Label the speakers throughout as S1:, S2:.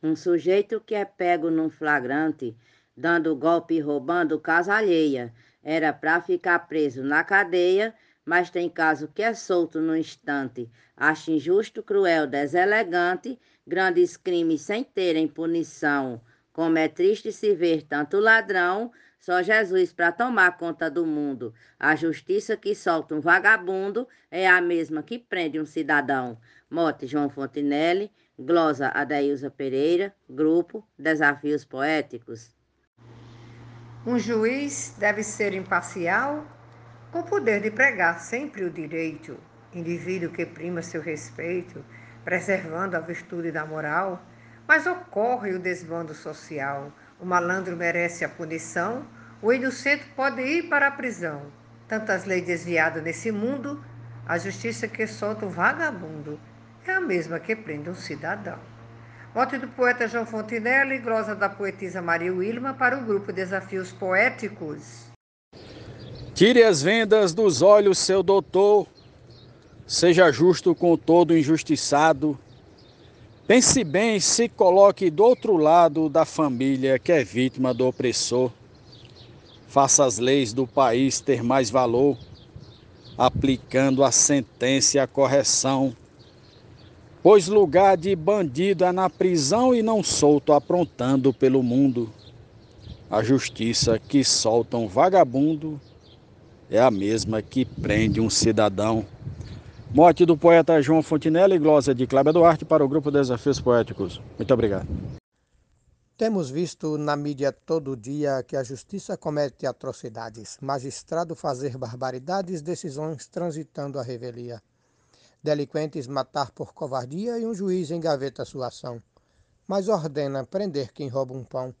S1: Um sujeito que é pego num flagrante, dando golpe e roubando casa alheia, era para ficar preso na cadeia, mas tem caso que é solto no instante. Acho injusto, cruel, deselegante, grandes crimes sem terem punição. Como é triste se ver tanto ladrão, só Jesus para tomar conta do mundo. A justiça que solta um vagabundo é a mesma que prende um cidadão. Mote João Fontinelli, glosa Adailza Pereira, grupo Desafios Poéticos.
S2: Um juiz deve ser imparcial, com poder de pregar sempre o direito, indivíduo que prima seu respeito, preservando a virtude da moral mas ocorre o desbando social. O malandro merece a punição, o inocente pode ir para a prisão. Tantas leis desviadas nesse mundo, a justiça que solta um vagabundo é a mesma que prende um cidadão. Voto do poeta João Fontinelli e glosa da poetisa Maria Wilma para o grupo Desafios Poéticos.
S3: Tire as vendas dos olhos, seu doutor. Seja justo com todo injustiçado Pense bem, se coloque do outro lado da família que é vítima do opressor. Faça as leis do país ter mais valor, aplicando a sentença e a correção. Pois lugar de bandido é na prisão e não solto aprontando pelo mundo. A justiça que solta um vagabundo é a mesma que prende um cidadão. Morte do poeta João Fontinelli e glosa de Cláudia Duarte para o grupo Desafios Poéticos. Muito obrigado.
S4: Temos visto na mídia todo dia que a justiça comete atrocidades, magistrado fazer barbaridades, decisões transitando a revelia. Delinquentes matar por covardia e um juiz engaveta sua ação, mas ordena prender quem rouba um pão,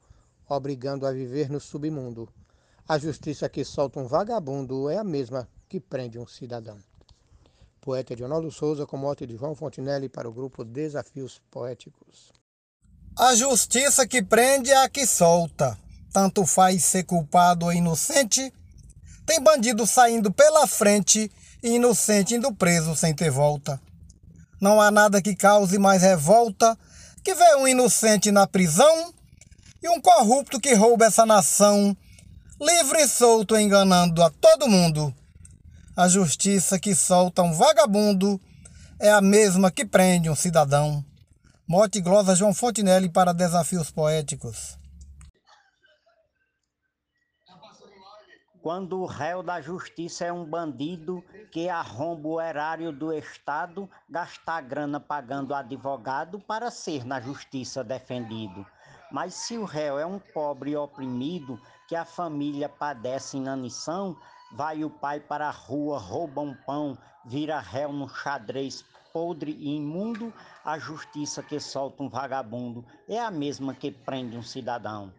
S4: obrigando a viver no submundo. A justiça que solta um vagabundo é a mesma que prende um cidadão poeta Edionaldo Souza com mote de João Fontinelli para o grupo Desafios Poéticos.
S5: A justiça que prende é a que solta. Tanto faz ser culpado ou inocente. Tem bandido saindo pela frente e inocente indo preso sem ter volta. Não há nada que cause mais revolta que ver um inocente na prisão e um corrupto que rouba essa nação, livre e solto enganando a todo mundo. A justiça que solta um vagabundo é a mesma que prende um cidadão. Morte glosa João Fontinelli para Desafios Poéticos.
S6: Quando o réu da justiça é um bandido que arromba o erário do Estado, gastar grana pagando advogado para ser na justiça defendido. Mas se o réu é um pobre oprimido que a família padece inanição, Vai o pai para a rua, rouba um pão, vira réu no xadrez podre e imundo, a justiça que solta um vagabundo é a mesma que prende um cidadão.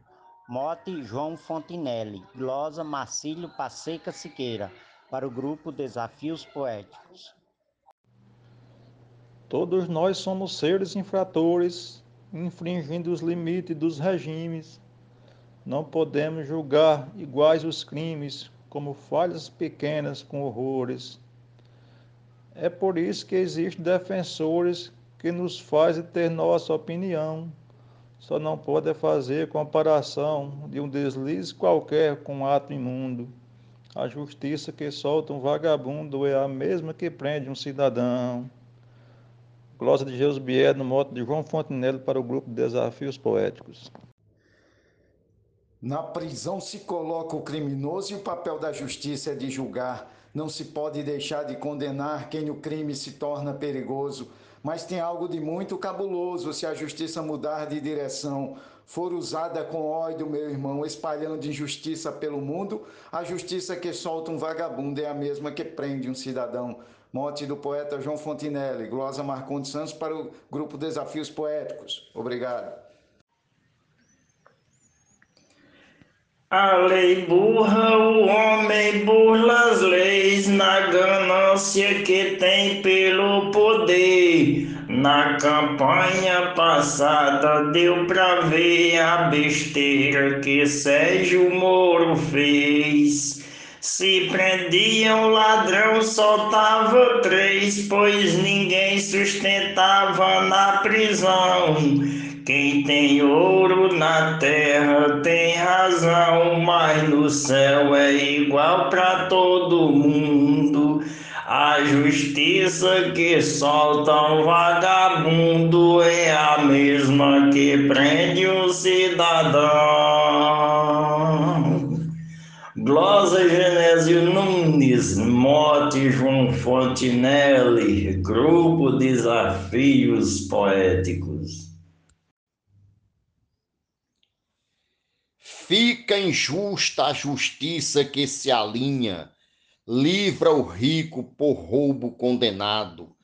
S6: Mote João Fontinelli, glosa Marcílio Passeca Siqueira, para o grupo Desafios Poéticos.
S7: Todos nós somos seres infratores, infringindo os limites dos regimes. Não podemos julgar iguais os crimes como falhas pequenas com horrores. É por isso que existem defensores que nos fazem ter nossa opinião. Só não pode fazer comparação de um deslize qualquer com um ato imundo. A justiça que solta um vagabundo é a mesma que prende um cidadão. Glosa de Jesus Bier, no moto de João Fontenelle para o grupo Desafios Poéticos.
S8: Na prisão se coloca o criminoso e o papel da justiça é de julgar. Não se pode deixar de condenar quem o crime se torna perigoso. Mas tem algo de muito cabuloso se a justiça mudar de direção. For usada com ódio, meu irmão, espalhando injustiça pelo mundo, a justiça que solta um vagabundo é a mesma que prende um cidadão. Mote do poeta João Fontinelli, glosa Marcondes Santos para o grupo Desafios Poéticos. Obrigado.
S9: A lei burra, o homem burla as leis na ganância que tem pelo poder. Na campanha passada deu pra ver a besteira que Sérgio Moro fez. Se prendia um ladrão, soltava três, pois ninguém sustentava na prisão Quem tem ouro na terra tem razão, mas no céu é igual para todo mundo. A justiça que solta um vagabundo é a mesma que prende um cidadão. Glosa Genésio Nunes, Mote João Fontinelli, Grupo Desafios Poéticos.
S10: Fica injusta a justiça que se alinha livra o rico por roubo condenado,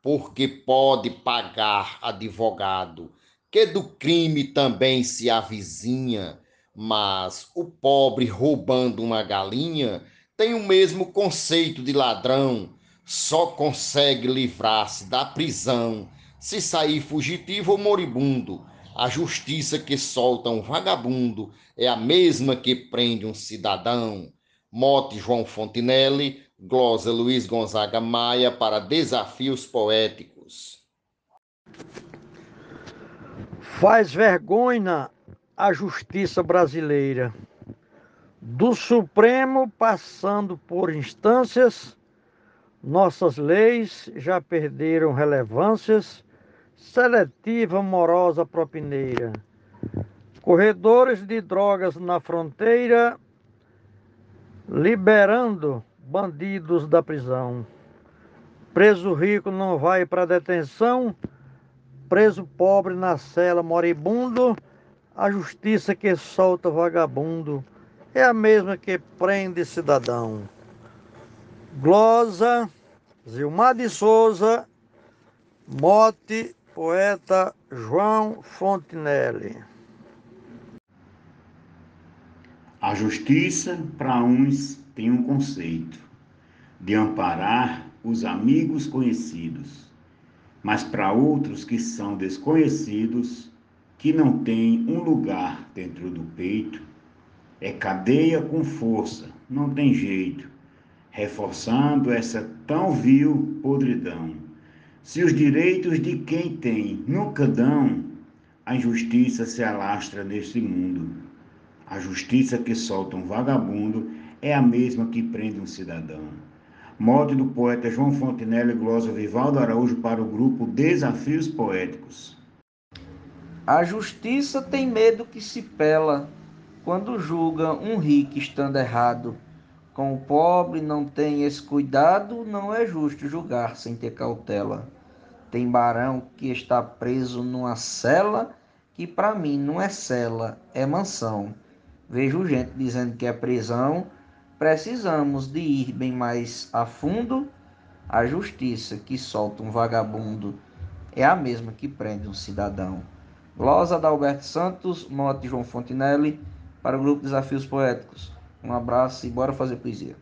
S10: porque pode pagar advogado, que do crime também se avizinha, mas o pobre roubando uma galinha tem o mesmo conceito de ladrão, só consegue livrar-se da prisão se sair fugitivo ou moribundo. A justiça que solta um vagabundo é a mesma que prende um cidadão. Mote João Fontinelli, glosa Luiz Gonzaga Maia para Desafios Poéticos.
S11: Faz vergonha a justiça brasileira. Do Supremo passando por instâncias, nossas leis já perderam relevâncias, seletiva, morosa, propineira. Corredores de drogas na fronteira liberando bandidos da prisão. Preso rico não vai para detenção, preso pobre na cela moribundo, a justiça que solta vagabundo é a mesma que prende cidadão. Glosa, Zilmar de Souza, Mote, poeta João Fontinelli.
S12: A justiça, para uns, tem um conceito de amparar os amigos conhecidos, mas para outros que são desconhecidos, que não têm um lugar dentro do peito, é cadeia com força, não tem jeito, reforçando essa tão vil podridão. Se os direitos de quem tem nunca dão, a injustiça se alastra neste mundo. A justiça que solta um vagabundo é a mesma que prende um cidadão. Mote do poeta João Fontenelle Glosa Vivaldo Araújo para o grupo Desafios Poéticos.
S13: A justiça tem medo que se pela quando julga um rico estando errado. Com o pobre não tem esse cuidado, não é justo julgar sem ter cautela. Tem barão que está preso numa cela, que para mim não é cela, é mansão. Vejo gente dizendo que é prisão. Precisamos de ir bem mais a fundo. A justiça que solta um vagabundo é a mesma que prende um cidadão. Glosa da Alberto Santos, mote João Fontinelli, para o grupo Desafios Poéticos. Um abraço e bora fazer poesia.